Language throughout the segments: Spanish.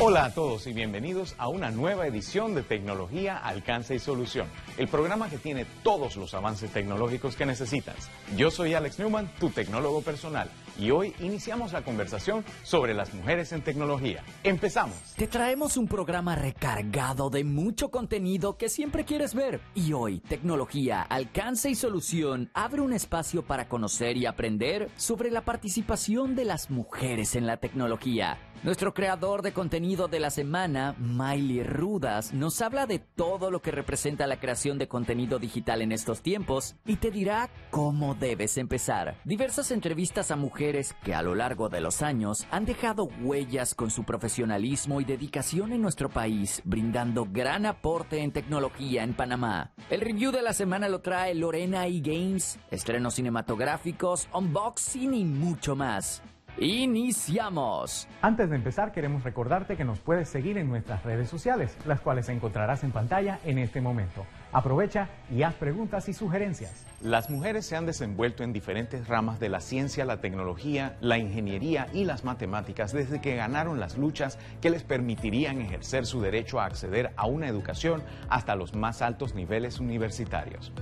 Hola a todos y bienvenidos a una nueva edición de Tecnología, Alcance y Solución, el programa que tiene todos los avances tecnológicos que necesitas. Yo soy Alex Newman, tu tecnólogo personal, y hoy iniciamos la conversación sobre las mujeres en tecnología. Empezamos. Te traemos un programa recargado de mucho contenido que siempre quieres ver. Y hoy, Tecnología, Alcance y Solución abre un espacio para conocer y aprender sobre la participación de las mujeres en la tecnología. Nuestro creador de contenido de la semana, Miley Rudas, nos habla de todo lo que representa la creación de contenido digital en estos tiempos y te dirá cómo debes empezar. Diversas entrevistas a mujeres que a lo largo de los años han dejado huellas con su profesionalismo y dedicación en nuestro país, brindando gran aporte en tecnología en Panamá. El review de la semana lo trae Lorena y Games, estrenos cinematográficos, unboxing y mucho más. Iniciamos. Antes de empezar, queremos recordarte que nos puedes seguir en nuestras redes sociales, las cuales encontrarás en pantalla en este momento. Aprovecha y haz preguntas y sugerencias. Las mujeres se han desenvuelto en diferentes ramas de la ciencia, la tecnología, la ingeniería y las matemáticas desde que ganaron las luchas que les permitirían ejercer su derecho a acceder a una educación hasta los más altos niveles universitarios.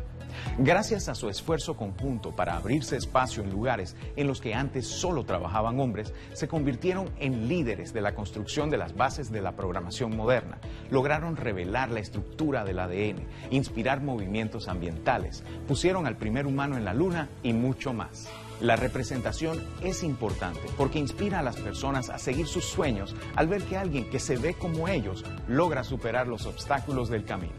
Gracias a su esfuerzo conjunto para abrirse espacio en lugares en los que antes solo trabajaban hombres, se convirtieron en líderes de la construcción de las bases de la programación moderna. Lograron revelar la estructura del ADN, inspirar movimientos ambientales, pusieron al primer humano en la luna y mucho más. La representación es importante porque inspira a las personas a seguir sus sueños al ver que alguien que se ve como ellos logra superar los obstáculos del camino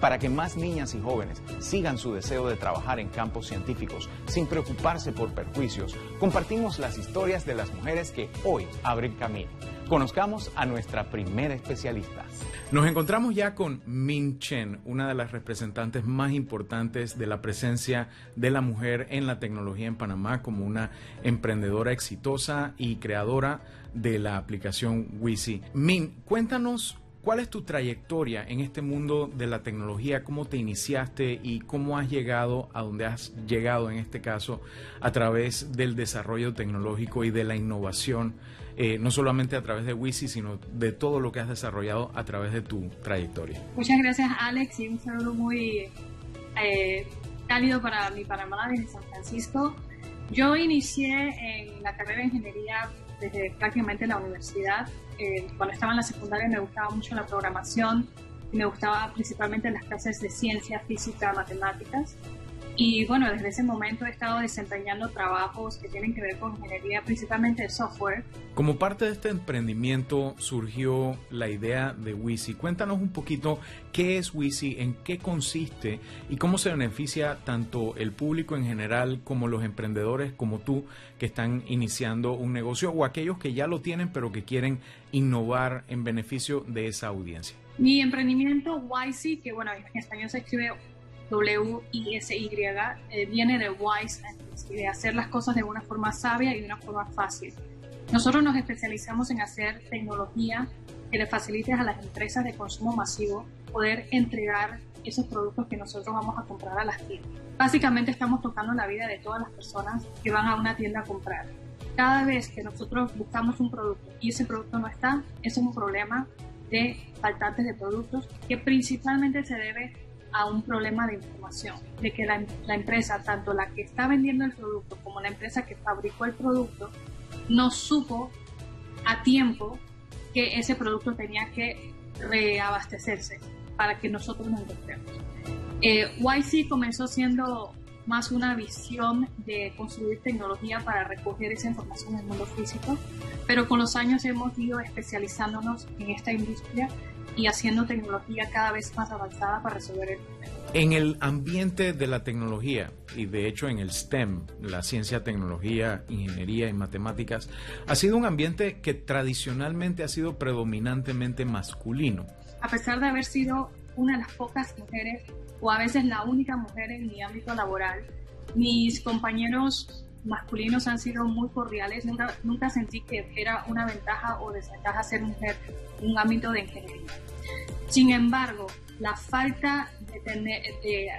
para que más niñas y jóvenes sigan su deseo de trabajar en campos científicos sin preocuparse por perjuicios, compartimos las historias de las mujeres que hoy abren camino. Conozcamos a nuestra primera especialista. Nos encontramos ya con Min Chen, una de las representantes más importantes de la presencia de la mujer en la tecnología en Panamá como una emprendedora exitosa y creadora de la aplicación Wisi. Min, cuéntanos ¿Cuál es tu trayectoria en este mundo de la tecnología? ¿Cómo te iniciaste y cómo has llegado a donde has llegado en este caso a través del desarrollo tecnológico y de la innovación, eh, no solamente a través de Wisi, sino de todo lo que has desarrollado a través de tu trayectoria? Muchas gracias Alex y un saludo muy eh, cálido para mi Panamá desde San Francisco. Yo inicié en la carrera de ingeniería desde prácticamente la universidad. Eh, cuando estaba en la secundaria me gustaba mucho la programación y me gustaba principalmente las clases de ciencia, física, matemáticas. Y bueno, desde ese momento he estado desempeñando trabajos que tienen que ver con ingeniería, principalmente de software. Como parte de este emprendimiento surgió la idea de Wisi. Cuéntanos un poquito qué es Wisi, en qué consiste y cómo se beneficia tanto el público en general como los emprendedores como tú que están iniciando un negocio o aquellos que ya lo tienen pero que quieren innovar en beneficio de esa audiencia. Mi emprendimiento Wisi, que bueno, en español se escribe W-I-S-Y, eh, viene de wise, de hacer las cosas de una forma sabia y de una forma fácil. Nosotros nos especializamos en hacer tecnología que le facilite a las empresas de consumo masivo poder entregar esos productos que nosotros vamos a comprar a las tiendas. Básicamente estamos tocando la vida de todas las personas que van a una tienda a comprar. Cada vez que nosotros buscamos un producto y ese producto no está, es un problema de faltantes de productos que principalmente se debe a un problema de información, de que la, empresa, tanto la que está vendiendo el producto como la empresa que fabricó el producto, no supo a tiempo que ese producto tenía que reabastecerse para que nosotros nos encontremos. Eh, YC comenzó siendo más una visión de construir tecnología para recoger esa información en el mundo físico, pero con los años hemos ido especializándonos en esta industria y haciendo tecnología cada vez más avanzada para resolver el problema. En el ambiente de la tecnología y de hecho en el STEM, la ciencia, tecnología, ingeniería y matemáticas, ha sido un ambiente que tradicionalmente ha sido predominantemente masculino. A pesar de haber sido una de las pocas mujeres o a veces la única mujer en mi ámbito laboral, mis compañeros masculinos han sido muy cordiales, nunca, sentí que era una ventaja o desventaja ser mujer en un ámbito de ingeniería. Sin embargo, la falta de tener de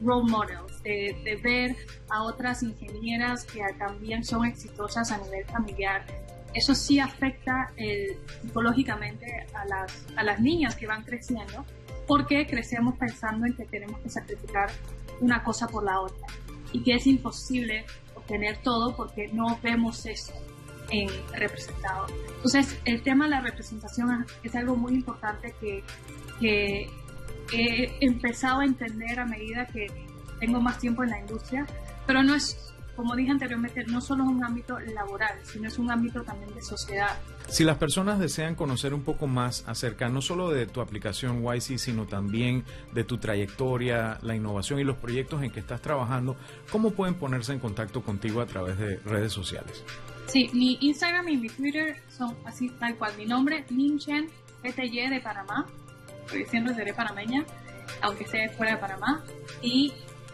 role models, de, ver a otras ingenieras que también son exitosas a nivel familiar, eso sí afecta eh, psicológicamente a las, a las niñas que van creciendo, porque crecemos pensando en que tenemos que sacrificar una cosa por la otra y que es imposible obtener todo porque no vemos eso en representado. Entonces, el tema de la representación es algo muy importante que, que he empezado a entender a medida que tengo más tiempo en la industria, pero no es como dije anteriormente, no solo es un ámbito laboral, sino es un ámbito también de sociedad. Si las personas desean conocer un poco más acerca no solo de tu aplicación YC, sino también de tu trayectoria, la innovación y los proyectos en que estás trabajando, ¿cómo pueden ponerse en contacto contigo a través de redes sociales? Sí, mi Instagram y mi Twitter son así tal cual. Mi nombre, Minchen PTY de Panamá, porque siempre seré panameña, aunque sea fuera de Panamá. Y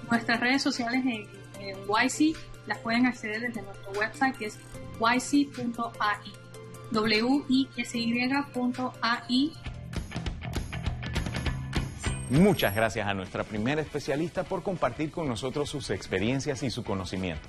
nuestras redes sociales en, en YC las pueden acceder desde nuestro website que es yc.ai. W-I-S-Y.ai. Muchas gracias a nuestra primera especialista por compartir con nosotros sus experiencias y su conocimiento.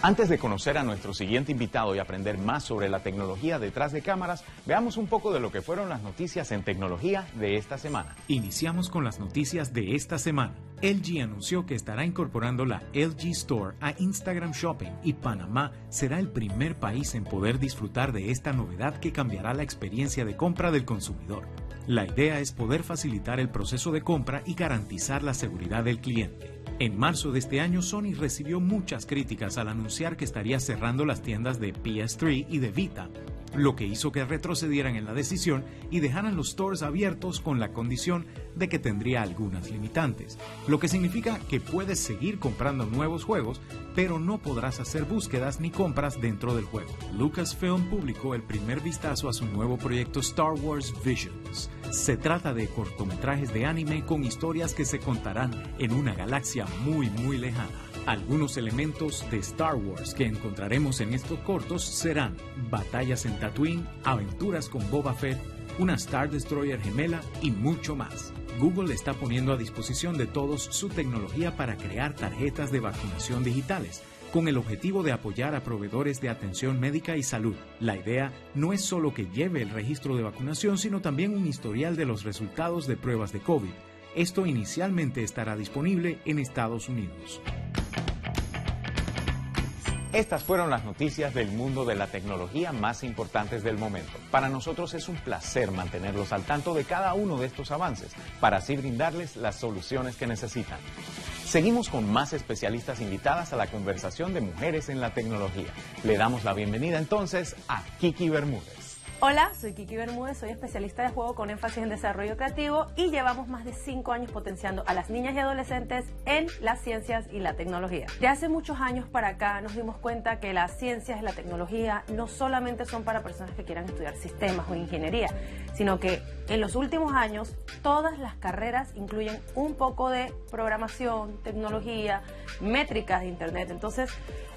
Antes de conocer a nuestro siguiente invitado y aprender más sobre la tecnología detrás de cámaras, veamos un poco de lo que fueron las noticias en tecnología de esta semana. Iniciamos con las noticias de esta semana. LG anunció que estará incorporando la LG Store a Instagram Shopping y Panamá será el primer país en poder disfrutar de esta novedad que cambiará la experiencia de compra del consumidor. La idea es poder facilitar el proceso de compra y garantizar la seguridad del cliente. En marzo de este año, Sony recibió muchas críticas al anunciar que estaría cerrando las tiendas de PS3 y de Vita, lo que hizo que retrocedieran en la decisión y dejaran los stores abiertos con la condición de que tendría algunas limitantes, lo que significa que puedes seguir comprando nuevos juegos, pero no podrás hacer búsquedas ni compras dentro del juego. Lucasfilm publicó el primer vistazo a su nuevo proyecto Star Wars Visions. Se trata de cortometrajes de anime con historias que se contarán en una galaxia muy muy lejana. Algunos elementos de Star Wars que encontraremos en estos cortos serán batallas en Tatooine, aventuras con Boba Fett, una Star Destroyer gemela y mucho más. Google está poniendo a disposición de todos su tecnología para crear tarjetas de vacunación digitales, con el objetivo de apoyar a proveedores de atención médica y salud. La idea no es solo que lleve el registro de vacunación, sino también un historial de los resultados de pruebas de COVID. Esto inicialmente estará disponible en Estados Unidos. Estas fueron las noticias del mundo de la tecnología más importantes del momento. Para nosotros es un placer mantenerlos al tanto de cada uno de estos avances para así brindarles las soluciones que necesitan. Seguimos con más especialistas invitadas a la conversación de mujeres en la tecnología. Le damos la bienvenida entonces a Kiki Bermúdez. Hola, soy Kiki Bermúdez, soy especialista de juego con énfasis en desarrollo creativo y llevamos más de cinco años potenciando a las niñas y adolescentes en las ciencias y la tecnología. De hace muchos años para acá nos dimos cuenta que las ciencias y la tecnología no solamente son para personas que quieran estudiar sistemas o ingeniería, sino que en los últimos años todas las carreras incluyen un poco de programación, tecnología, métricas de Internet. Entonces,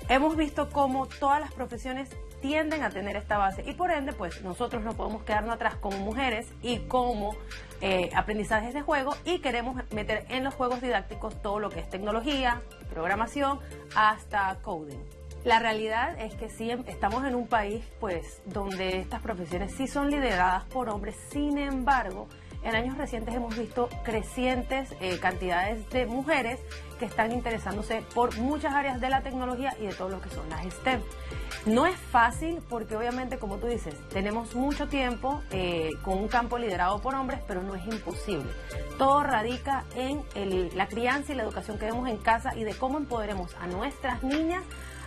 hemos visto cómo todas las profesiones tienden a tener esta base y por ende pues nosotros no podemos quedarnos atrás como mujeres y como eh, aprendizajes de juego y queremos meter en los juegos didácticos todo lo que es tecnología, programación hasta coding. La realidad es que sí estamos en un país pues donde estas profesiones sí son lideradas por hombres, sin embargo, en años recientes hemos visto crecientes eh, cantidades de mujeres que están interesándose por muchas áreas de la tecnología y de todo lo que son las STEM. No es fácil porque obviamente, como tú dices, tenemos mucho tiempo eh, con un campo liderado por hombres, pero no es imposible. Todo radica en la crianza y la educación que vemos en casa y de cómo empoderemos a nuestras niñas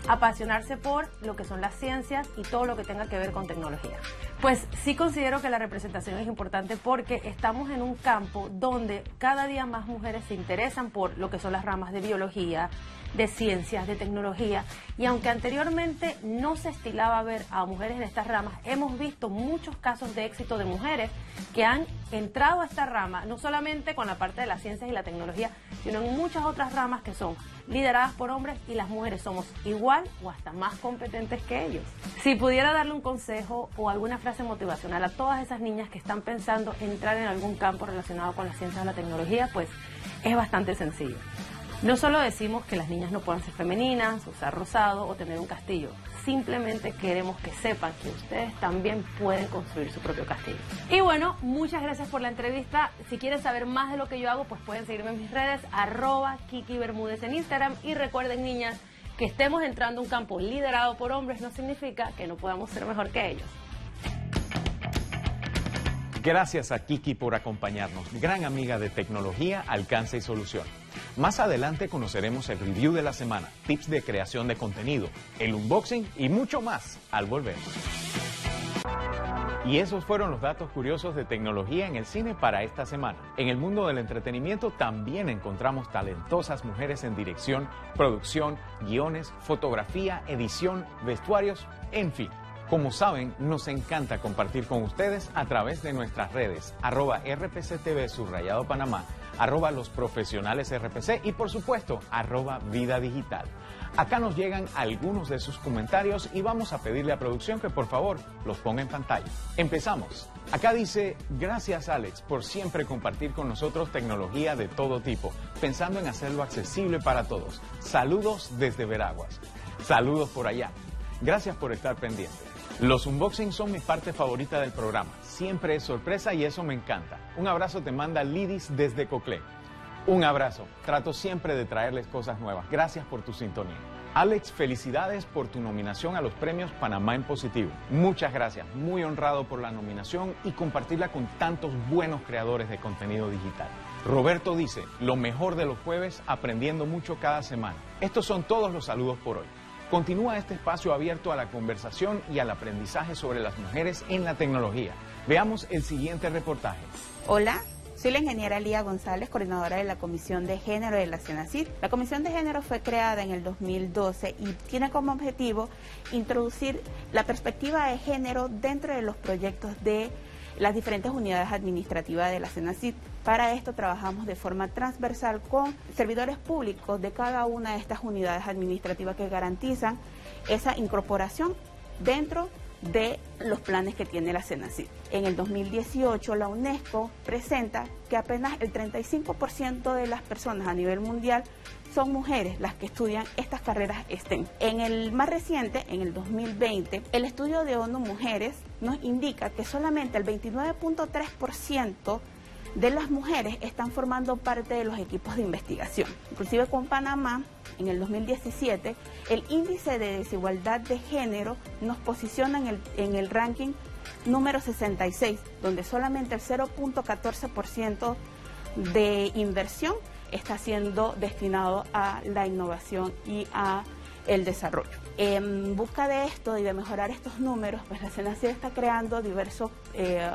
apasionarse por lo que son las ciencias y todo lo que tenga que ver con tecnología. Pues sí considero que la representación es importante porque estamos en un campo donde cada día más mujeres se interesan por lo que son las ramas de biología, de ciencias, de tecnología. Y aunque anteriormente no se estilaba ver a mujeres en estas ramas, hemos visto muchos casos de éxito de mujeres que han entrado a esta rama, no solamente con la parte de las ciencias y la tecnología, sino en muchas otras ramas que son lideradas por hombres y las mujeres somos igual o hasta más competentes que ellos. Si pudiera darle un consejo o alguna frase motivacional a todas esas niñas que están pensando entrar en algún campo relacionado con las ciencias o la tecnología, pues es bastante sencillo No solo decimos que las niñas no puedan ser femeninas, usar rosado o tener un castillo. Simplemente queremos que sepan que ustedes también pueden construir su propio castillo. Y bueno, muchas gracias por la entrevista. Si quieren saber más de lo que yo hago, pues pueden seguirme en mis redes, arroba Kiki Bermúdez en Instagram. Y recuerden, niñas, que estemos entrando a un campo liderado por hombres no significa que no podamos ser mejor que ellos. Gracias a Kiki por acompañarnos, gran amiga de tecnología, alcance y solución. Más adelante conoceremos el review de la semana, tips de creación de contenido, el unboxing y mucho más al volver. Y esos fueron los datos curiosos de tecnología en el cine para esta semana. En el mundo del entretenimiento también encontramos talentosas mujeres en dirección, producción, guiones, fotografía, edición, vestuarios, en fin. Como saben, nos encanta compartir con ustedes a través de nuestras redes, arroba RPCTV subrayado Panamá, arroba los profesionales RPC y por supuesto, arroba vida digital. Acá nos llegan algunos de sus comentarios y vamos a pedirle a producción que por favor los ponga en pantalla. Empezamos. Acá dice, gracias Alex por siempre compartir con nosotros tecnología de todo tipo, pensando en hacerlo accesible para todos. Saludos desde Veraguas. Saludos por allá. Gracias por estar pendiente. Los unboxings son mi parte favorita del programa. Siempre es sorpresa y eso me encanta. Un abrazo te manda Lidis desde Coclé. Un abrazo. Trato siempre de traerles cosas nuevas. Gracias por tu sintonía. Alex, felicidades por tu nominación a los premios Panamá en Positivo. Muchas gracias. Muy honrado por la nominación y compartirla con tantos buenos creadores de contenido digital. Roberto dice, lo mejor de los jueves, aprendiendo mucho cada semana. Estos son todos los saludos por hoy. Continúa este espacio abierto a la conversación y al aprendizaje sobre las mujeres en la tecnología. Veamos el siguiente reportaje. Hola, soy la ingeniera Lía González, coordinadora de la Comisión de Género de la CENACID. La Comisión de Género fue creada en el 2012 y tiene como objetivo introducir la perspectiva de género dentro de los proyectos de las diferentes unidades administrativas de la CENACID. Para esto trabajamos de forma transversal con servidores públicos de cada una de estas unidades administrativas que garantizan esa incorporación dentro de los planes que tiene la CENACID. En el 2018 la UNESCO presenta que apenas el 35% de las personas a nivel mundial son mujeres las que estudian estas carreras STEM. En el más reciente, en el 2020, el estudio de ONU Mujeres nos indica que solamente el 29.3% de las mujeres están formando parte de los equipos de investigación. Inclusive con Panamá, en el 2017, el índice de desigualdad de género nos posiciona en el, en el ranking número 66, donde solamente el 0.14% de inversión está siendo destinado a la innovación y a el desarrollo. En busca de esto y de mejorar estos números, pues la CENACID está creando diversos eh,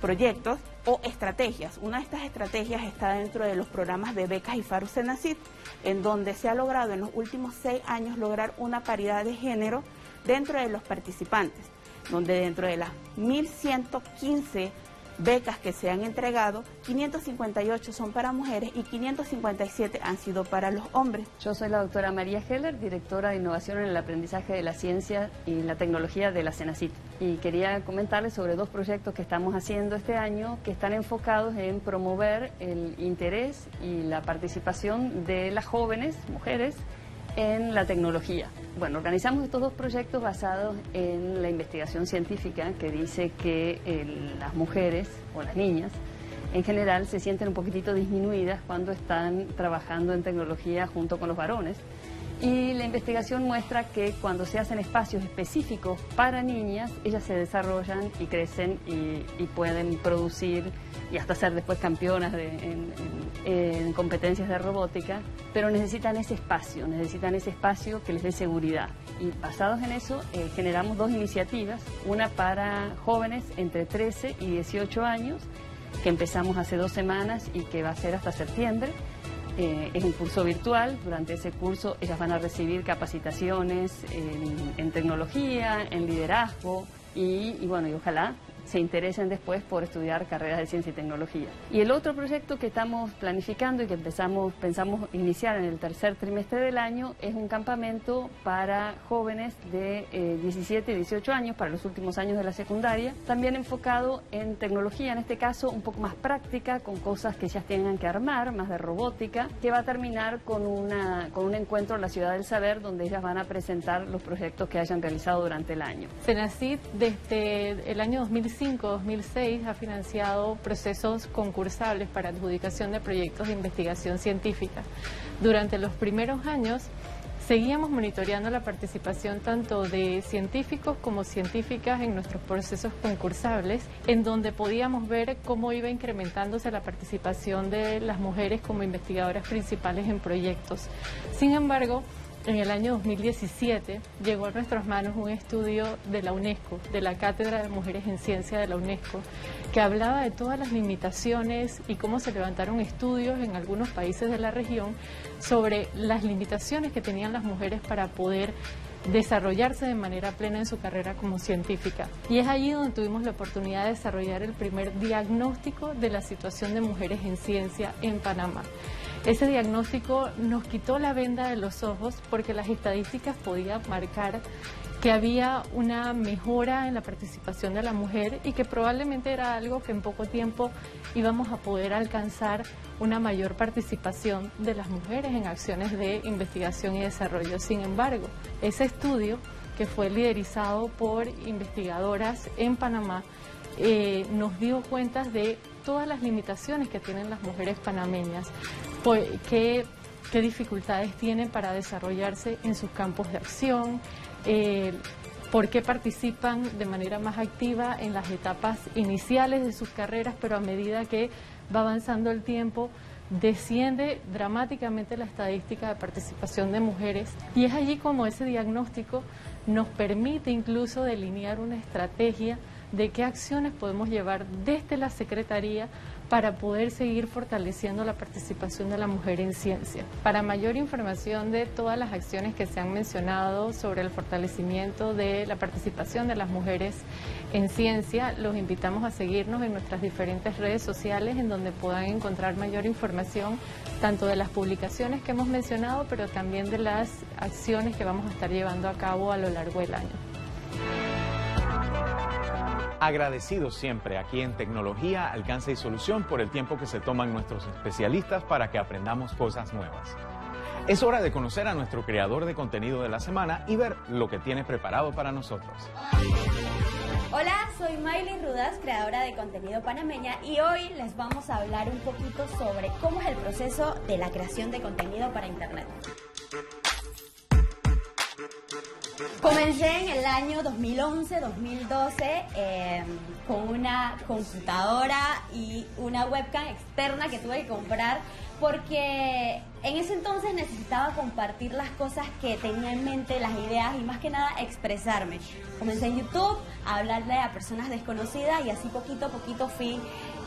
proyectos o estrategias. Una de estas estrategias está dentro de los programas de becas y Faru Senacid, en donde se ha logrado en los últimos seis años lograr una paridad de género dentro de los participantes, donde dentro de las 1.115 becas que se han entregado, 558 son para mujeres y 557 han sido para los hombres. Yo soy la doctora María Heller, directora de innovación en el aprendizaje de la ciencia y la tecnología de la CENACIT. Y quería comentarles sobre dos proyectos que estamos haciendo este año que están enfocados en promover el interés y la participación de las jóvenes, mujeres, en la tecnología. Bueno, organizamos estos dos proyectos basados en la investigación científica que dice que las mujeres o las niñas en general se sienten un poquitito disminuidas cuando están trabajando en tecnología junto con los varones. Y la investigación muestra que cuando se hacen espacios específicos para niñas, ellas se desarrollan y crecen y, pueden producir y hasta ser después campeonas en, competencias de robótica, pero necesitan ese espacio, necesitan ese espacio que les dé seguridad. Y basados en eso, eh, generamos dos iniciativas, una para jóvenes entre 13 y 18 años, que empezamos hace dos semanas y que va a ser hasta septiembre eh, es un curso virtual. Durante ese curso ellas van a recibir capacitaciones en, tecnología, en liderazgo y, bueno, y ojalá se interesen después por estudiar carreras de ciencia y tecnología. Y el otro proyecto que estamos planificando y que empezamos, pensamos iniciar en el tercer trimestre del año es un campamento para jóvenes de 17 y 18 años, para los últimos años de la secundaria, también enfocado en tecnología, en este caso un poco más práctica, con cosas que ya tengan que armar, más de robótica, que va a terminar con, una, con un encuentro en la Ciudad del Saber donde ellas van a presentar los proyectos que hayan realizado durante el año. Senacid desde el año 2005-2006 ha financiado procesos concursables para adjudicación de proyectos de investigación científica. Durante los primeros años Seguíamos monitoreando la participación tanto de científicos como científicas en nuestros procesos concursables, en donde podíamos ver cómo iba incrementándose la participación de las mujeres como investigadoras principales en proyectos. Sin embargo, en el año 2017 llegó a nuestras manos un estudio de la UNESCO, de la Cátedra de Mujeres en Ciencia de la UNESCO, que hablaba de todas las limitaciones y cómo se levantaron estudios en algunos países de la región sobre las limitaciones que tenían las mujeres para poder desarrollarse de manera plena en su carrera como científica. Y es allí donde tuvimos la oportunidad de desarrollar el primer diagnóstico de la situación de mujeres en ciencia en Panamá. Ese diagnóstico nos quitó la venda de los ojos porque las estadísticas podían marcar que había una mejora en la participación de la mujer y que probablemente era algo que en poco tiempo íbamos a poder alcanzar una mayor participación de las mujeres en acciones de investigación y desarrollo. Sin embargo, ese estudio, que fue liderizado por investigadoras en Panamá, eh, nos dio cuenta de todas las limitaciones que tienen las mujeres panameñas, qué, qué dificultades tienen para desarrollarse en sus campos de acción, eh, por qué participan de manera más activa en las etapas iniciales de sus carreras, pero a medida que va avanzando el tiempo, desciende dramáticamente la estadística de participación de mujeres y es allí como ese diagnóstico nos permite incluso delinear una estrategia de qué acciones podemos llevar desde la Secretaría para poder seguir fortaleciendo la participación de la mujer en ciencia. Para mayor información de todas las acciones que se han mencionado sobre el fortalecimiento de la participación de las mujeres en ciencia, los invitamos a seguirnos en nuestras diferentes redes sociales en donde puedan encontrar mayor información tanto de las publicaciones que hemos mencionado, pero también de las acciones que vamos a estar llevando a cabo a lo largo del año. Agradecidos siempre aquí en Tecnología, Alcance y Solución por el tiempo que se toman nuestros especialistas para que aprendamos cosas nuevas. Es hora de conocer a nuestro creador de contenido de la semana y ver lo que tiene preparado para nosotros. Hola, soy Miley Rudas, creadora de contenido panameña y hoy les vamos a hablar un poquito sobre cómo es el proceso de la creación de contenido para Internet. Comencé en el año 2011-2012 em, con una computadora y una webcam externa que tuve que comprar porque en ese entonces necesitaba compartir las cosas que tenía en mente, las ideas y más que nada expresarme. Comencé en YouTube a hablarle a personas desconocidas y así poquito a poquito fui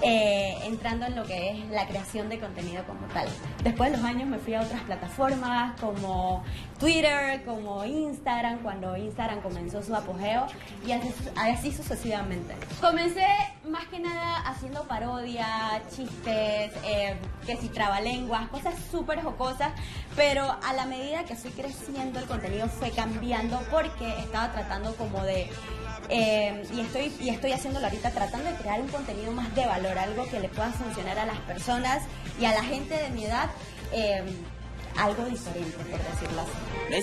eh, entrando en lo que es la creación de contenido como tal. Después de los años me fui a otras plataformas como Twitter, como Instagram, cuando Instagram comenzó su apogeo y así, sucesivamente. Comencé más que nada haciendo parodia, chistes, eh, que si trabalenguas, cosas súper jocosas, pero a la medida que fui creciendo el contenido fue cambiando porque estaba tratando como de eh, y, estoy, y estoy haciéndolo ahorita tratando de crear un contenido más de valor, algo que le pueda funcionar a las personas y a la gente de mi edad. Eh, algo diferente, por decirlo así.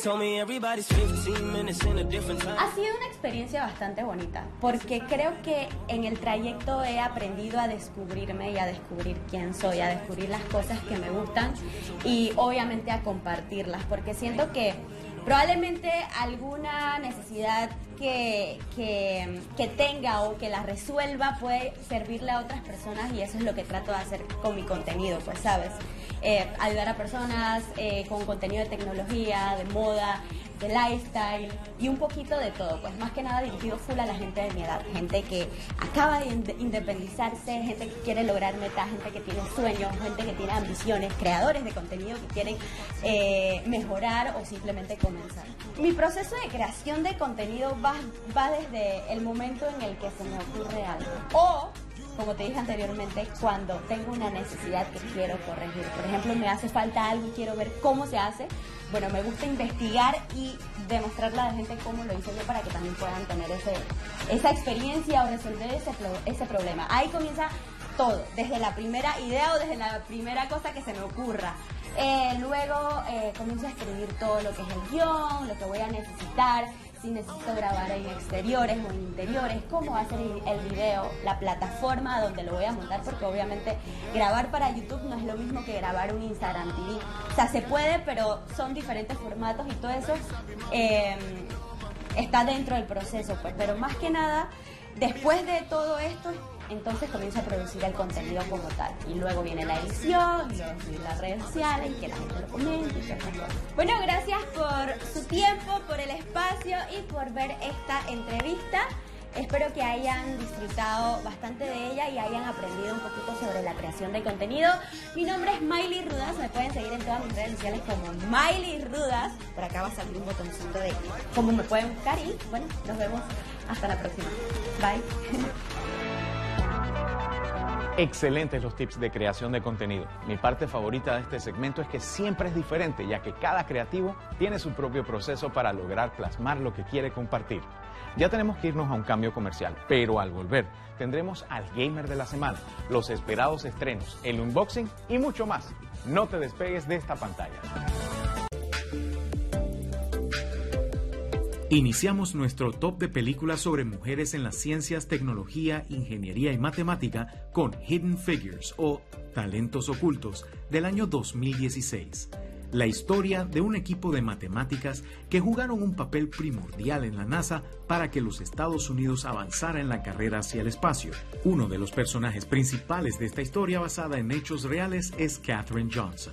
Ha sido una experiencia bastante bonita, porque creo que en el trayecto he aprendido a descubrirme y a descubrir quién soy, a descubrir las cosas que me gustan y obviamente a compartirlas, porque siento que probablemente alguna necesidad que, que, tenga o que la resuelva puede servirle a otras personas y eso es lo que trato de hacer con mi contenido, pues sabes, eh, ayudar a personas eh, con contenido de tecnología, de moda, de lifestyle y un poquito de todo, pues más que nada dirigido full a la gente de mi edad, gente que acaba de independizarse, gente que quiere lograr metas, gente que tiene sueños, gente que tiene ambiciones, creadores de contenido que quieren eh, mejorar o simplemente comenzar. Mi proceso de creación de contenido va, va desde el momento en el que se me ocurre algo o como te dije anteriormente, cuando tengo una necesidad que quiero corregir. Por ejemplo, me hace falta algo y quiero ver cómo se hace. Bueno, me gusta investigar y demostrarle a la gente cómo lo hice yo para que también puedan tener esa experiencia o resolver ese, ese problema. Ahí comienza todo, desde la primera idea o desde la primera cosa que se me ocurra. Eh, luego eh, comienzo a escribir todo lo que es el guion, lo que voy a necesitar si necesito grabar en exteriores o en interiores, cómo va a ser el video, la plataforma donde lo voy a montar, porque obviamente grabar para YouTube no es lo mismo que grabar un Instagram TV. O sea, se puede, pero son diferentes formatos y todo eso em, está dentro del proceso. Pues. Pero más que nada, después de todo esto, entonces comienzo a producir el contenido como tal. Y luego viene la edición, las redes sociales, y que la gente lo comente y todo. Bueno, gracias por su tiempo, por el espacio y por ver esta entrevista. Espero que hayan disfrutado bastante de ella y hayan aprendido un poquito sobre la creación de contenido. Mi nombre es Miley Rudas, me pueden seguir en todas mis redes sociales como Miley Rudas. Por acá va a salir un botoncito de cómo me pueden buscar y bueno, nos vemos hasta la próxima. Bye. Excelentes los tips de creación de contenido. Mi parte favorita de este segmento es que siempre es diferente, ya que cada creativo tiene su propio proceso para lograr plasmar lo que quiere compartir. Ya tenemos que irnos a un cambio comercial, pero al volver tendremos al gamer de la semana, los esperados estrenos, el unboxing y mucho más. No te despegues de esta pantalla. Iniciamos nuestro top de películas sobre mujeres en las ciencias, tecnología, ingeniería y matemática con Hidden Figures o Talentos Ocultos del año 2016. La historia de un equipo de matemáticas que jugaron un papel primordial en la NASA para que los Estados Unidos avanzara en la carrera hacia el espacio. Uno de los personajes principales de esta historia basada en hechos reales es Katherine Johnson.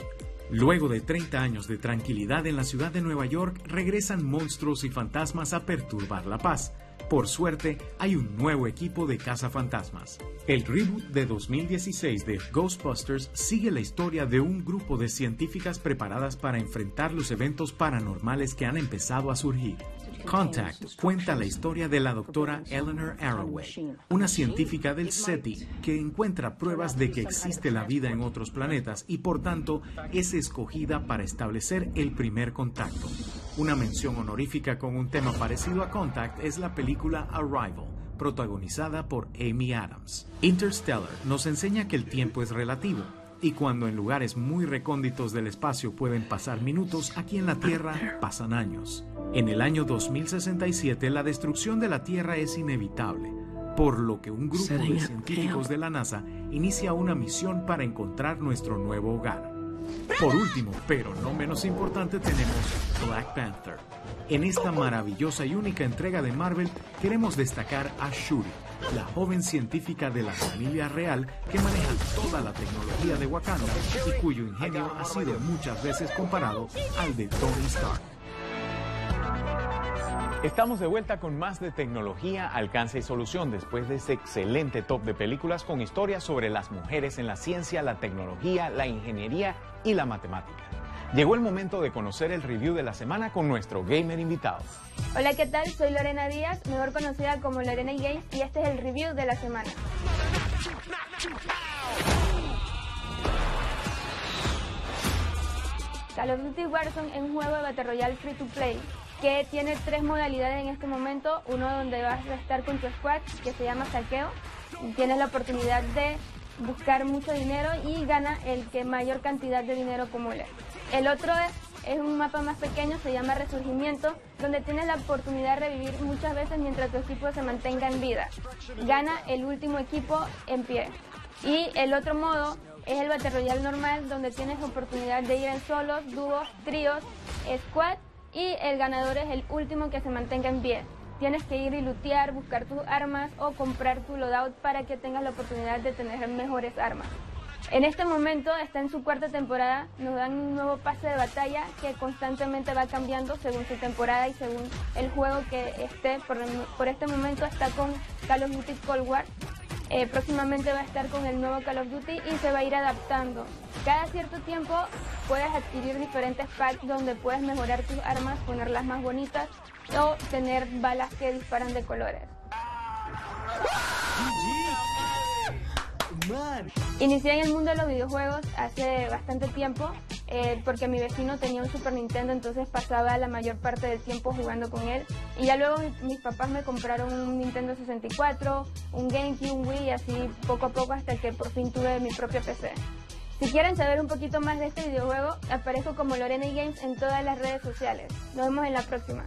Luego de 30 años de tranquilidad en la ciudad de Nueva York, regresan monstruos y fantasmas a perturbar la paz. Por suerte, hay un nuevo equipo de cazafantasmas. El reboot de 2016 de Ghostbusters sigue la historia de un grupo de científicas preparadas para enfrentar los eventos paranormales que han empezado a surgir. Contact cuenta la historia de la doctora Eleanor Arroway, una científica del SETI que encuentra pruebas de que existe la vida en otros planetas y por tanto es escogida para establecer el primer contacto. Una mención honorífica con un tema parecido a Contact es la película Arrival protagonizada por Amy Adams. Interstellar nos enseña que el tiempo es relativo y cuando en lugares muy recónditos del espacio pueden pasar minutos, aquí en la Tierra pasan años. En el año 2067 la destrucción de la Tierra es inevitable, por lo que un grupo de científicos de la NASA inicia una misión para encontrar nuestro nuevo hogar. Por último, pero no menos importante, tenemos Black Panther. En esta maravillosa y única entrega de Marvel queremos destacar a Shuri, la joven científica de la familia real que maneja toda la tecnología de Wakanda y cuyo ingenio ha sido muchas veces comparado al de Tony Stark. Estamos de vuelta con más de tecnología, alcance y solución después de este excelente top de películas con historias sobre las mujeres en la ciencia, la tecnología, la ingeniería y la matemática. Llegó el momento de conocer el review de la semana con nuestro gamer invitado. Hola, ¿qué tal? Soy Lorena Díaz, mejor conocida como Lorena Games, y este es el review de la semana. Call of Duty Warzone es un juego de Battle Royale free to play que tiene tres modalidades en este momento. Uno donde vas a estar con tu squad, que se llama saqueo. Tienes la oportunidad de buscar mucho dinero y gana el que mayor cantidad de dinero acumule. El otro es, un mapa más pequeño, se llama Resurgimiento, donde tienes la oportunidad de revivir muchas veces mientras tu equipo se mantenga en vida. Gana el último equipo en pie. Y el otro modo es el Battle Royale normal, donde tienes oportunidad de ir en solos, dúos, tríos, squad y el ganador es el último que se mantenga en pie. Tienes que ir y lootear, buscar tus armas o comprar tu loadout para que tengas la oportunidad de tener mejores armas. En este momento está en su cuarta temporada, nos dan un nuevo pase de batalla que constantemente va cambiando según su temporada y según el juego que esté. Por, por este momento está con Call of Duty Cold War, eh, próximamente va a estar con el nuevo Call of Duty y se va a ir adaptando. Cada cierto tiempo puedes adquirir diferentes packs donde puedes mejorar tus armas, ponerlas más bonitas o tener balas que disparan de colores. Inicié en el mundo de los videojuegos hace bastante tiempo eh, porque mi vecino tenía un Super Nintendo, entonces pasaba la mayor parte del tiempo jugando con él. Y ya luego mis, papás me compraron un Nintendo 64, un GameCube, un Wii, y así poco a poco hasta que por fin tuve mi propio PC. Si quieren saber un poquito más de este videojuego, aparezco como Lorena Games en todas las redes sociales. Nos vemos en la próxima.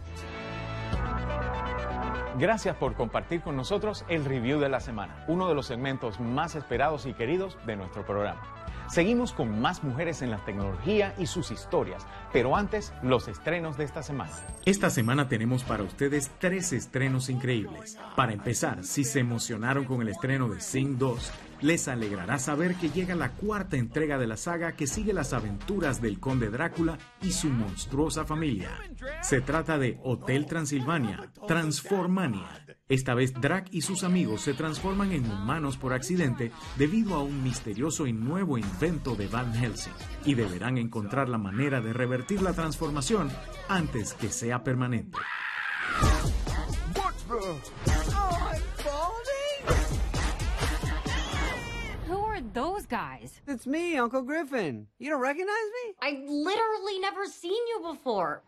Gracias por compartir con nosotros el review de la semana, uno de los segmentos más esperados y queridos de nuestro programa. Seguimos con más mujeres en la tecnología y sus historias, pero antes los estrenos de esta semana. Esta semana tenemos para ustedes tres estrenos increíbles. Para empezar, si se emocionaron con el estreno de Sing 2, les alegrará saber que llega la cuarta entrega de la saga que sigue las aventuras del conde Drácula y su monstruosa familia. Se trata de Hotel Transilvania, Transformania. Esta vez Drac y sus amigos se transforman en humanos por accidente debido a un misterioso y nuevo invento de Van Helsing y deberán encontrar la manera de revertir la transformación antes que sea permanente. Guys? It's me, Uncle Griffin. You don't recognize me? I literally never seen you before.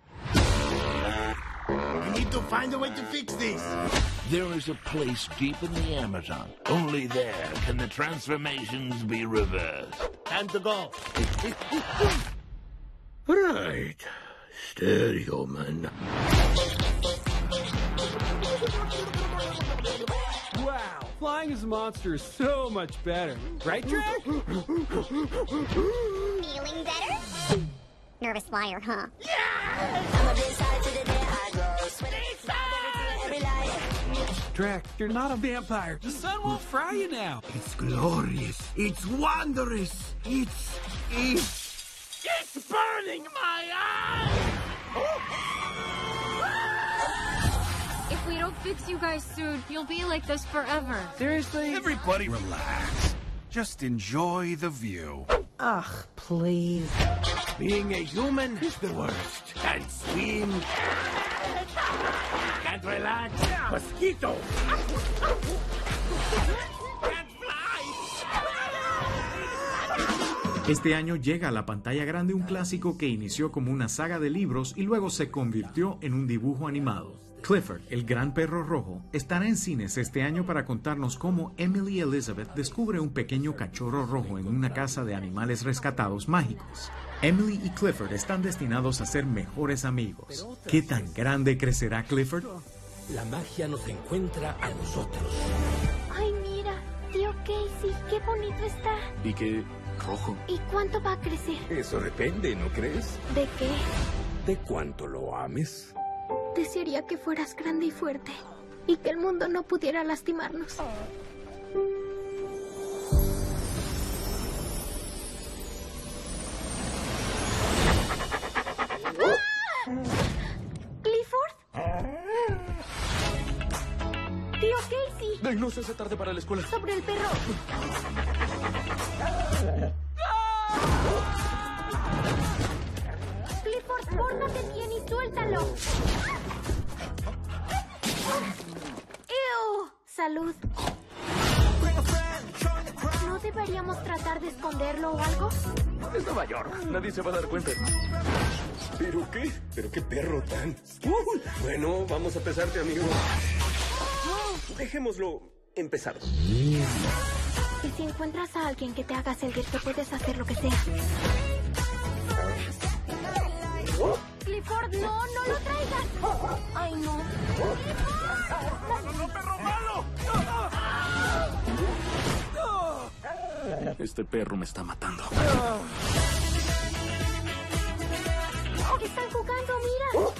We need to find a way to fix this. There is a place deep in the Amazon. Only there can the transformations be reversed. Time to go. right. Stereo man. Flying as a monster is so much better. Right, Drac? Feeling better? Nervous flyer, huh? Yeah! Drac, you're not a vampire. The sun won't fry you now. It's glorious. It's wondrous. It's. It's. It's burning my eyes! fix you guys soon, you'll be like this forever. Seriously? Everybody relax. Just enjoy the view. Ugh, please. Being a human is the worst. Can't swim. Can't relax. Mosquito. Este año llega a la pantalla grande un clásico que inició como una saga de libros y luego se convirtió en un dibujo animado. Clifford, el gran perro rojo, estará en cines este año para contarnos cómo Emily Elizabeth descubre un pequeño cachorro rojo en una casa de animales rescatados mágicos. Emily y Clifford están destinados a ser mejores amigos. ¿Qué tan grande crecerá Clifford? La magia nos encuentra a nosotros. Ay, mira, tío Casey, qué bonito está. ¿Y qué rojo? ¿Y cuánto va a crecer? Eso depende, ¿no crees? ¿De qué? De cuánto lo ames. Desearía que fueras grande y fuerte y que el mundo no pudiera lastimarnos. ¿Clifford? Tío Casey. No se hace tarde para la escuela. Sobre el perro. Clifford, pórtate bien suéltalo. ¡Ew! Salud. ¿No deberíamos tratar de esconderlo o algo? Es Nueva York. Nadie se va a dar cuenta. ¿Pero qué? ¿Pero qué perro tan? bueno, vamos a pesarte, amigo. Dejémoslo empezar. Y si encuentras a alguien que te haga sentir que puedes hacer lo que sea. Clifford, no, no lo traigas. Ay, no. ¡No, perro malo! Este perro me está matando. Están jugando, mira.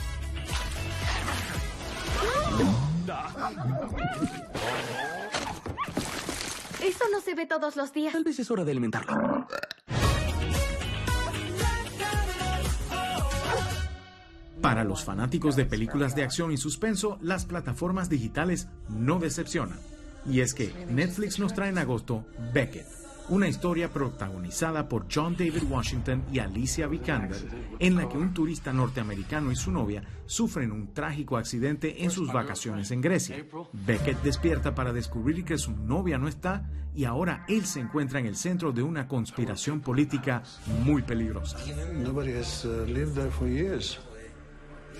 Eso no se ve todos los días. Tal vez es hora de alimentarlo. Para los fanáticos de películas de acción y suspenso, las plataformas digitales no decepcionan. Y es que Netflix nos trae en agosto Beckett, una historia protagonizada por John David Washington y Alicia Vikander, en la que un turista norteamericano y su novia sufren un trágico accidente en sus vacaciones en Grecia. Beckett despierta para descubrir que su novia no está y ahora él se encuentra en el centro de una conspiración política muy peligrosa.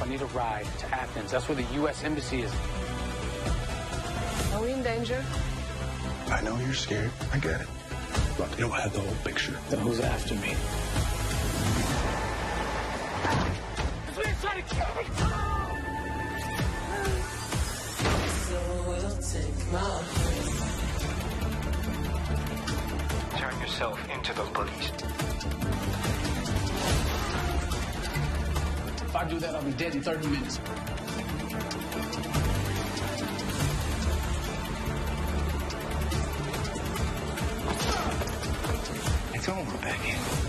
I need a ride to Athens. That's where the U.S. Embassy is. Are we in danger? I know you're scared. I get it. But you don't have the whole picture. Then who's after me? Please try to kill me. Turn yourself into the police. I do that, I'll be dead in 30 minutes. It's over, Becky.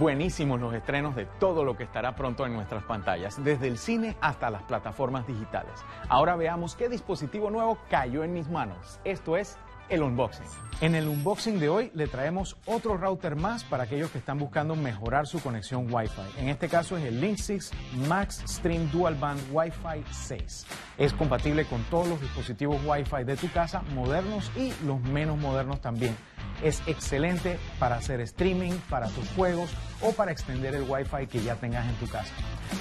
Buenísimos los estrenos de todo lo que estará pronto en nuestras pantallas, desde el cine hasta las plataformas digitales. Ahora veamos qué dispositivo nuevo cayó en mis manos. Esto es el unboxing. En el unboxing de hoy le traemos otro router más para aquellos que están buscando mejorar su conexión Wi-Fi. En este caso es el Link 6 Max Stream Dual Band Wi-Fi 6. Es compatible con todos los dispositivos Wi-Fi de tu casa, modernos y los menos modernos también. Es excelente para hacer streaming, para tus juegos o para extender el Wi-Fi que ya tengas en tu casa.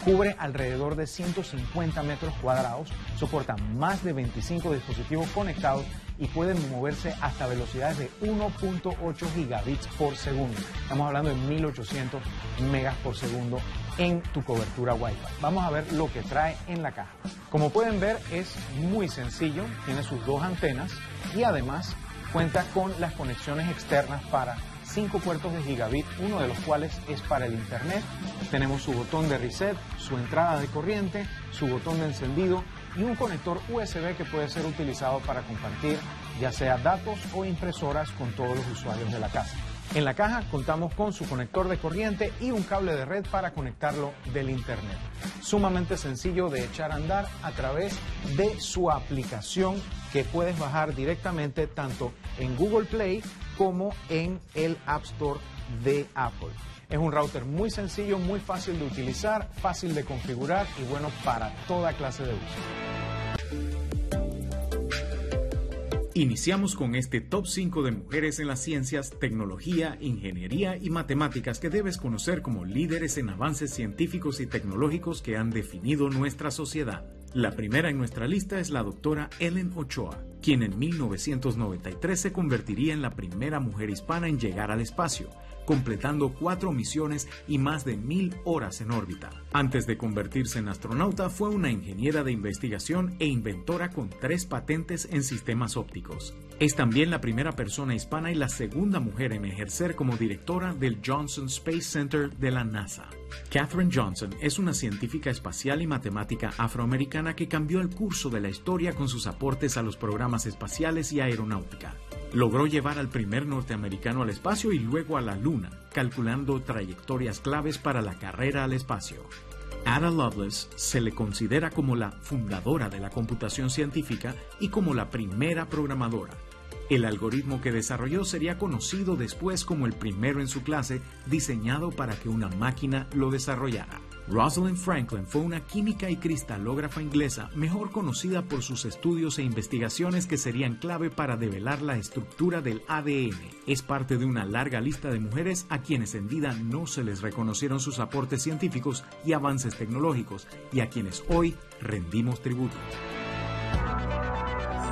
Cubre alrededor de 150 metros cuadrados, soporta más de 25 dispositivos conectados y pueden moverse hasta velocidades de 1.8 gigabits por segundo. Estamos hablando de 1800 megas por segundo en tu cobertura Wi-Fi. Vamos a ver lo que trae en la caja. Como pueden ver es muy sencillo, tiene sus dos antenas y además cuenta con las conexiones externas para cinco puertos de gigabit, uno de los cuales es para el internet. Tenemos su botón de reset, su entrada de corriente, su botón de encendido y un conector USB que puede ser utilizado para compartir ya sea datos o impresoras con todos los usuarios de la casa. En la caja contamos con su conector de corriente y un cable de red para conectarlo del internet. Sumamente sencillo de echar a andar a través de su aplicación que puedes bajar directamente tanto en Google Play como en el App Store de Apple. Es un router muy sencillo, muy fácil de utilizar, fácil de configurar y bueno para toda clase de uso. Iniciamos con este top 5 de mujeres en las ciencias, tecnología, ingeniería y matemáticas que debes conocer como líderes en avances científicos y tecnológicos que han definido nuestra sociedad. La primera en nuestra lista es la doctora Ellen Ochoa, quien en 1993 se convertiría en la primera mujer hispana en llegar al espacio, completando cuatro misiones y más de mil horas en órbita. Antes de convertirse en astronauta, fue una ingeniera de investigación e inventora con tres patentes en sistemas ópticos. Es también la primera persona hispana y la segunda mujer en ejercer como directora del Johnson Space Center de la NASA. Katherine Johnson es una científica espacial y matemática afroamericana que cambió el curso de la historia con sus aportes a los programas espaciales y aeronáutica. Logró llevar al primer norteamericano al espacio y luego a la Luna, calculando trayectorias claves para la carrera al espacio. Ada Lovelace se le considera como la fundadora de la computación científica y como la primera programadora. El algoritmo que desarrolló sería conocido después como el primero en su clase diseñado para que una máquina lo desarrollara. Rosalind Franklin fue una química y cristalógrafa inglesa mejor conocida por sus estudios e investigaciones que serían clave para develar la estructura del ADN. Es parte de una larga lista de mujeres a quienes en vida no se les reconocieron sus aportes científicos y avances tecnológicos y a quienes hoy rendimos tributo.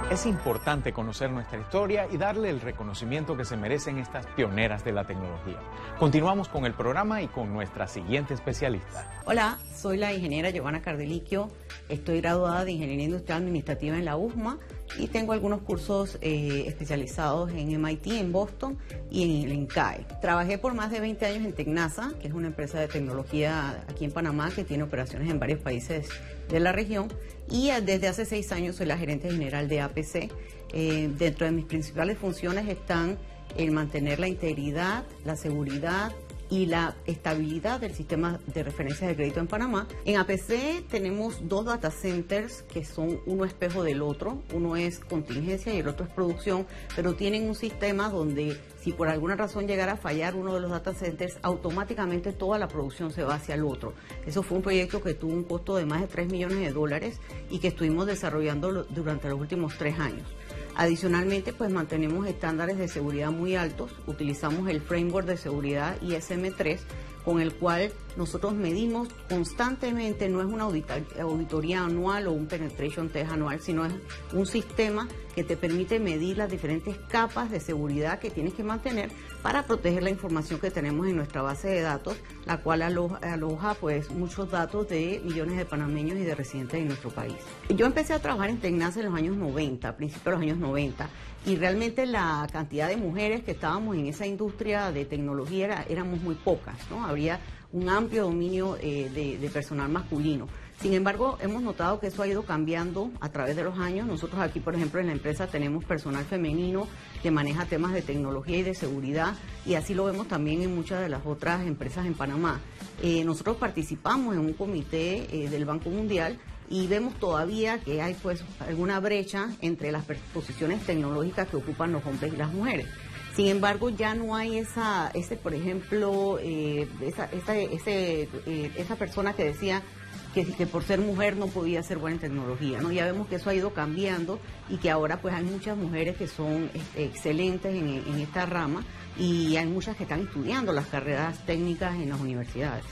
Es importante conocer nuestra historia y darle el reconocimiento que se merecen estas pioneras de la tecnología. Continuamos con el programa y con nuestra siguiente especialista. Hola, soy la ingeniera Giovanna Cardeliquio. Estoy graduada de Ingeniería Industrial Administrativa en la USMA y tengo algunos cursos eh, especializados en MIT en Boston y en el INCAE. Trabajé por más de 20 años en Tecnasa, que es una empresa de tecnología aquí en Panamá que tiene operaciones en varios países de la región y eh, desde hace seis años soy la gerente general de APC. Eh, dentro de mis principales funciones están el mantener la integridad, la seguridad y la estabilidad del sistema de referencias de crédito en Panamá. En APC tenemos dos data centers que son uno espejo del otro. Uno es contingencia y el otro es producción, pero tienen un sistema donde si por alguna razón llegara a fallar uno de los data centers, automáticamente toda la producción se va hacia el otro. Eso fue un proyecto que tuvo un costo de más de 3 millones de dólares y que estuvimos desarrollando durante los últimos tres años. Adicionalmente, pues mantenemos estándares de seguridad muy altos, utilizamos el framework de seguridad ISM3 con el cual nosotros medimos constantemente, no es una auditoría anual o un penetration test anual, sino es un sistema que te permite medir las diferentes capas de seguridad que tienes que mantener para proteger la información que tenemos en nuestra base de datos, la cual aloja, pues muchos datos de millones de panameños y de residentes en nuestro país. Yo empecé a trabajar en Tecnasa en los años 90, a principios de los años 90, y realmente la cantidad de mujeres que estábamos en esa industria de tecnología era, éramos muy pocas, ¿no? Habría un amplio dominio eh, de, personal masculino. Sin embargo, hemos notado que eso ha ido cambiando a través de los años. Nosotros aquí, por ejemplo, en la empresa tenemos personal femenino que maneja temas de tecnología y de seguridad y así lo vemos también en muchas de las otras empresas en Panamá. Eh, nosotros participamos en un comité eh, del Banco Mundial y vemos todavía que hay pues alguna brecha entre las posiciones tecnológicas que ocupan los hombres y las mujeres. Sin embargo, ya no hay esa, ese, por ejemplo, eh, esa, esa, ese, eh, esa persona que decía que, por ser mujer no podía ser buena en tecnología, ¿no? Ya vemos que eso ha ido cambiando y que ahora pues hay muchas mujeres que son este, excelentes en, en esta rama y hay muchas que están estudiando las carreras técnicas en las universidades.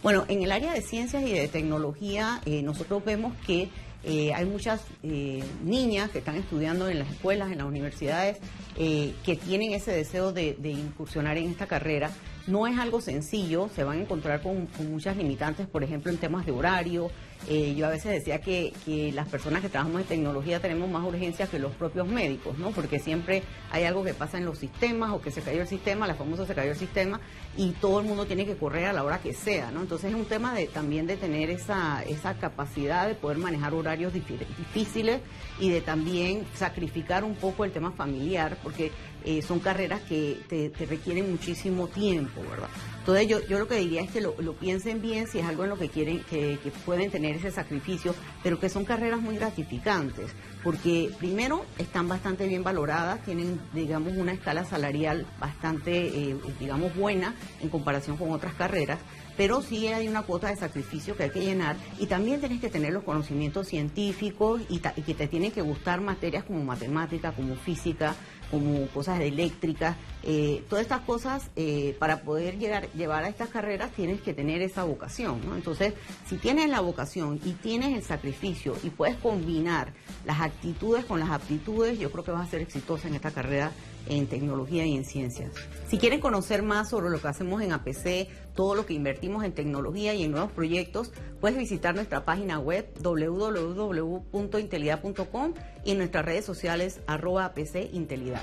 Bueno, en el área de ciencias y de tecnología, eh, nosotros vemos que eh, hay muchas eh, niñas que están estudiando en las escuelas, en las universidades, que tienen ese deseo de, incursionar en esta carrera. No es algo sencillo, se van a encontrar con muchas limitantes, por ejemplo, en temas de horario, eh, yo a veces decía que, que, las personas que trabajamos en tecnología tenemos más urgencias que los propios médicos, ¿no? Porque siempre hay algo que pasa en los sistemas o que se cayó el sistema, la famosa se cayó el sistema y todo el mundo tiene que correr a la hora que sea, ¿no? Entonces es un tema de también de tener esa, esa capacidad de poder manejar horarios difíciles y de también sacrificar un poco el tema familiar, porque eh, son carreras que te, requieren muchísimo tiempo, ¿verdad? Entonces yo, yo lo que diría es que lo, piensen bien si es algo en lo que quieren, que, pueden tener ese sacrificio, pero que son carreras muy gratificantes, porque primero están bastante bien valoradas, tienen, digamos, una escala salarial bastante, eh, digamos, buena en comparación con otras carreras, pero sí hay una cuota de sacrificio que hay que llenar y también tienes que tener los conocimientos científicos y, y que te tienen que gustar materias como matemática, como física, como cosas eléctricas, eh, todas estas cosas eh, para poder llegar, llevar a estas carreras tienes que tener esa vocación, ¿no? Entonces, si tienes la vocación y tienes el sacrificio y puedes combinar las actitudes con las aptitudes, yo creo que vas a ser exitosa en esta carrera en tecnología y en ciencias. Si quieren conocer más sobre lo que hacemos en APC, todo lo que invertimos en tecnología y en nuevos proyectos, puedes visitar nuestra página web www.intelidad.com y en nuestras redes sociales arroba APC Intelidad.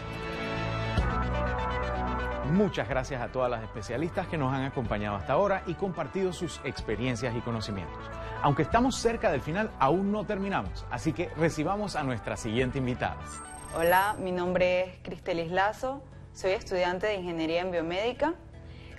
Muchas gracias a todas las especialistas que nos han acompañado hasta ahora y compartido sus experiencias y conocimientos. Aunque estamos cerca del final, aún no terminamos, así que recibamos a nuestra siguiente invitada. Hola, mi nombre es Cristelis Lazo, soy estudiante de Ingeniería en Biomédica.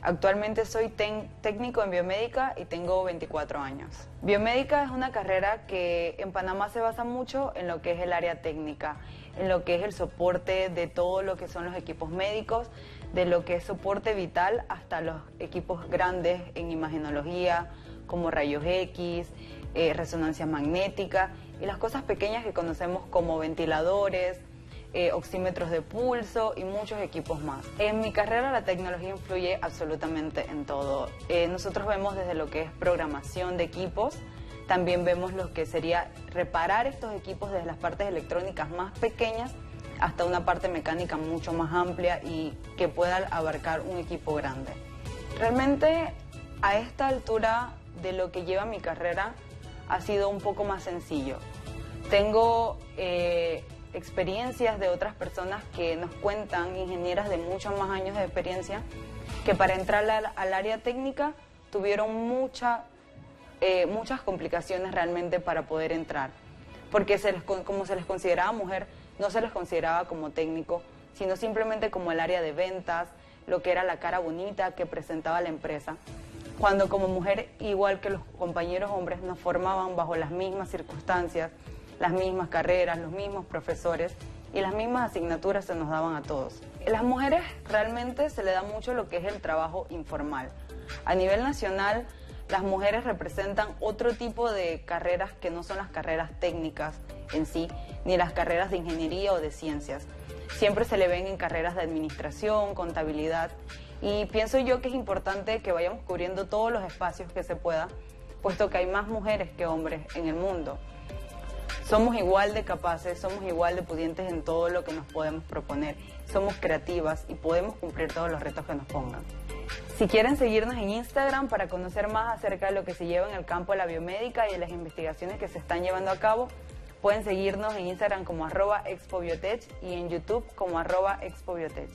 Actualmente soy técnico en biomédica y tengo 24 años. Biomédica es una carrera que en Panamá se basa mucho en lo que es el área técnica, en lo que es el soporte de todo lo que son los equipos médicos, de lo que es soporte vital hasta los equipos grandes en imagenología, como rayos X, eh, resonancia magnética y las cosas pequeñas que conocemos como ventiladores, eh, oxímetros de pulso y muchos equipos más. En mi carrera la tecnología influye absolutamente en todo. Eh, nosotros vemos desde lo que es programación de equipos, también vemos lo que sería reparar estos equipos desde las partes electrónicas más pequeñas hasta una parte mecánica mucho más amplia y que pueda abarcar un equipo grande. Realmente a esta altura de lo que lleva mi carrera ha sido un poco más sencillo. Tengo eh, experiencias de otras personas que nos cuentan, ingenieras de muchos más años de experiencia, que para entrar al, área técnica tuvieron mucha, eh, muchas complicaciones realmente para poder entrar. Porque como se les consideraba mujer, no se les consideraba como técnico, sino simplemente como el área de ventas, lo que era la cara bonita que presentaba la empresa. Cuando como mujer, igual que los compañeros hombres, nos formaban bajo las mismas circunstancias, las mismas carreras, los mismos profesores y las mismas asignaturas se nos daban a todos. Las mujeres realmente se le da mucho lo que es el trabajo informal. A nivel nacional, las mujeres representan otro tipo de carreras que no son las carreras técnicas en sí, ni las carreras de ingeniería o de ciencias. Siempre se le ven en carreras de administración, contabilidad, y pienso yo que es importante que vayamos cubriendo todos los espacios que se pueda, puesto que hay más mujeres que hombres en el mundo. Somos igual de capaces, somos igual de pudientes en todo lo que nos podemos proponer. Somos creativas y podemos cumplir todos los retos que nos pongan. Si quieren seguirnos en Instagram para conocer más acerca de lo que se lleva en el campo de la biomédica y de las investigaciones que se están llevando a cabo, pueden seguirnos en Instagram como arroba expobiotech y en YouTube como arroba expobiotech.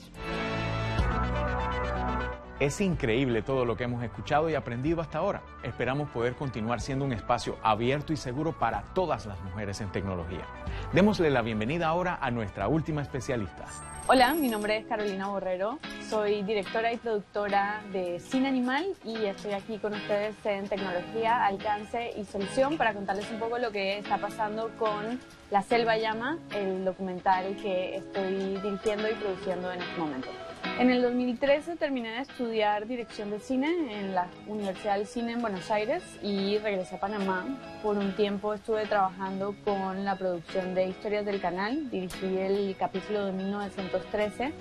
Es increíble todo lo que hemos escuchado y aprendido hasta ahora. Esperamos poder continuar siendo un espacio abierto y seguro para todas las mujeres en tecnología. Démosle la bienvenida ahora a nuestra última especialista. Hola, mi nombre es Carolina Borrero, soy directora y productora de Cine Animal y estoy aquí con ustedes en Tecnología, Alcance y Solución para contarles un poco lo que está pasando con La Selva Llama, el documental que estoy dirigiendo y produciendo en este momento. En el 2013 terminé de estudiar dirección de cine en la Universidad del Cine en Buenos Aires y regresé a Panamá. Por un tiempo estuve trabajando con la producción de Historias del Canal, dirigí el capítulo de 1913.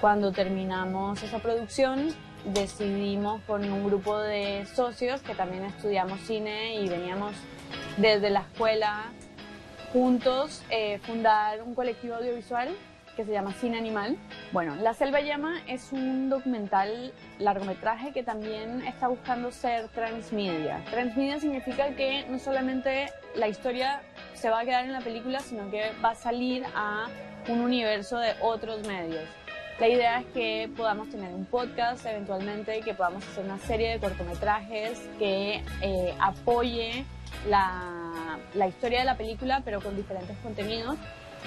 Cuando terminamos esa producción decidimos con un grupo de socios que también estudiamos cine y veníamos desde la escuela juntos eh, fundar un colectivo audiovisual que se llama Cine Animal. Bueno, La Selva Llama es un documental largometraje que también está buscando ser transmedia. Transmedia significa que no solamente la historia se va a quedar en la película, sino que va a salir a un universo de otros medios. La idea es que podamos tener un podcast eventualmente, que podamos hacer una serie de cortometrajes que eh, apoye la historia de la película, pero con diferentes contenidos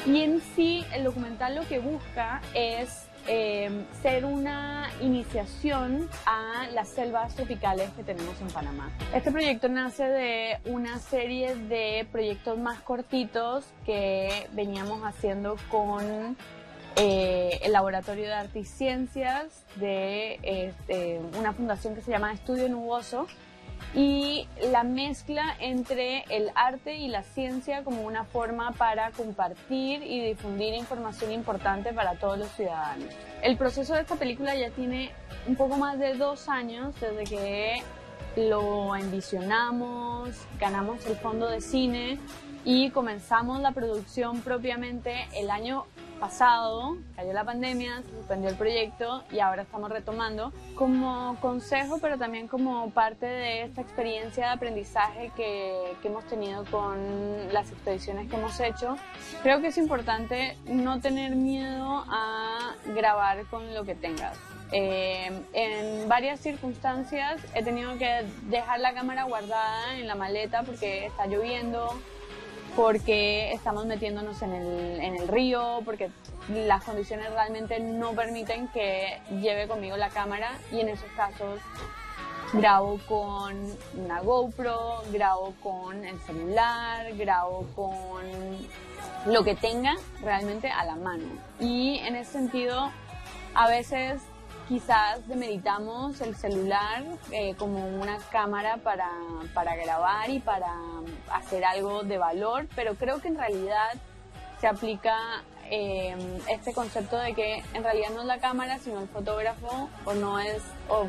y en sí, el documental lo que busca es eh, ser una iniciación a las selvas tropicales que tenemos en Panamá. Este proyecto nace de una serie de proyectos más cortitos que veníamos haciendo con eh, el Laboratorio de Arte y Ciencias de este, una fundación que se llama Estudio Nuboso y la mezcla entre el arte y la ciencia como una forma para compartir y difundir información importante para todos los ciudadanos. El proceso de esta película ya tiene un poco más de dos años desde que lo envisionamos, ganamos el fondo de cine y comenzamos la producción propiamente el año pasado, cayó la pandemia, se suspendió el proyecto y ahora estamos retomando como consejo, pero también como parte de esta experiencia de aprendizaje que, que hemos tenido con las expediciones que hemos hecho. Creo que es importante no tener miedo a grabar con lo que tengas. Eh, en varias circunstancias he tenido que dejar la cámara guardada en la maleta porque está lloviendo, porque estamos metiéndonos en el, en el río, porque las condiciones realmente no permiten que lleve conmigo la cámara y en esos casos grabo con una GoPro, grabo con el celular, grabo con lo que tenga realmente a la mano. Y en ese sentido, a veces quizás demeritamos el celular eh, como una cámara para, para grabar y para hacer algo de valor, pero creo que en realidad se aplica eh, este concepto de que en realidad no es la cámara sino el fotógrafo o no es o,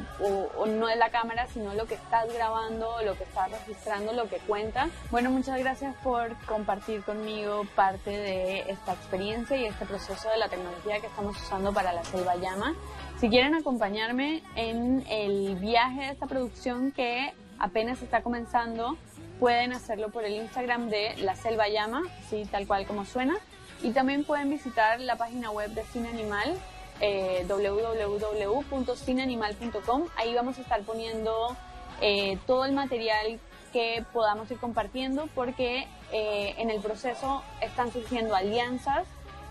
o, no es la cámara sino lo que estás grabando lo que estás registrando lo que cuenta bueno muchas gracias por compartir conmigo parte de esta experiencia y este proceso de la tecnología que estamos usando para la selva llama si quieren acompañarme en el viaje de esta producción que apenas está comenzando pueden hacerlo por el Instagram de La Selva Llama, sí, tal cual como suena. Y también pueden visitar la página web de Cine Animal, eh, www.cineanimal.com. Ahí vamos a estar poniendo eh, todo el material que podamos ir compartiendo porque eh, en el proceso están surgiendo alianzas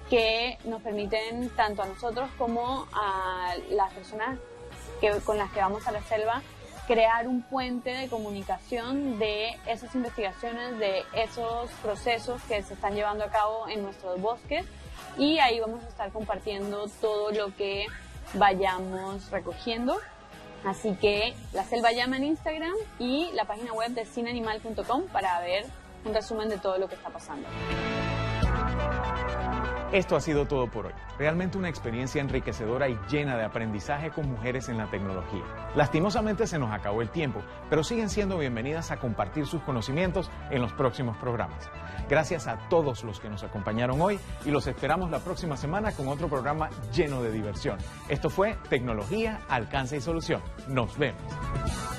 que nos permiten tanto a nosotros como a las personas que, con las que vamos a la selva crear un puente de comunicación de esas investigaciones, de esos procesos que se están llevando a cabo en nuestros bosques y ahí vamos a estar compartiendo todo lo que vayamos recogiendo. Así que la selva llama en Instagram y la página web de cineanimal.com para ver un resumen de todo lo que está pasando. Esto ha sido todo por hoy. Realmente una experiencia enriquecedora y llena de aprendizaje con mujeres en la tecnología. Lastimosamente se nos acabó el tiempo, pero siguen siendo bienvenidas a compartir sus conocimientos en los próximos programas. Gracias a todos los que nos acompañaron hoy y los esperamos la próxima semana con otro programa lleno de diversión. Esto fue Tecnología, Alcance y Solución. Nos vemos.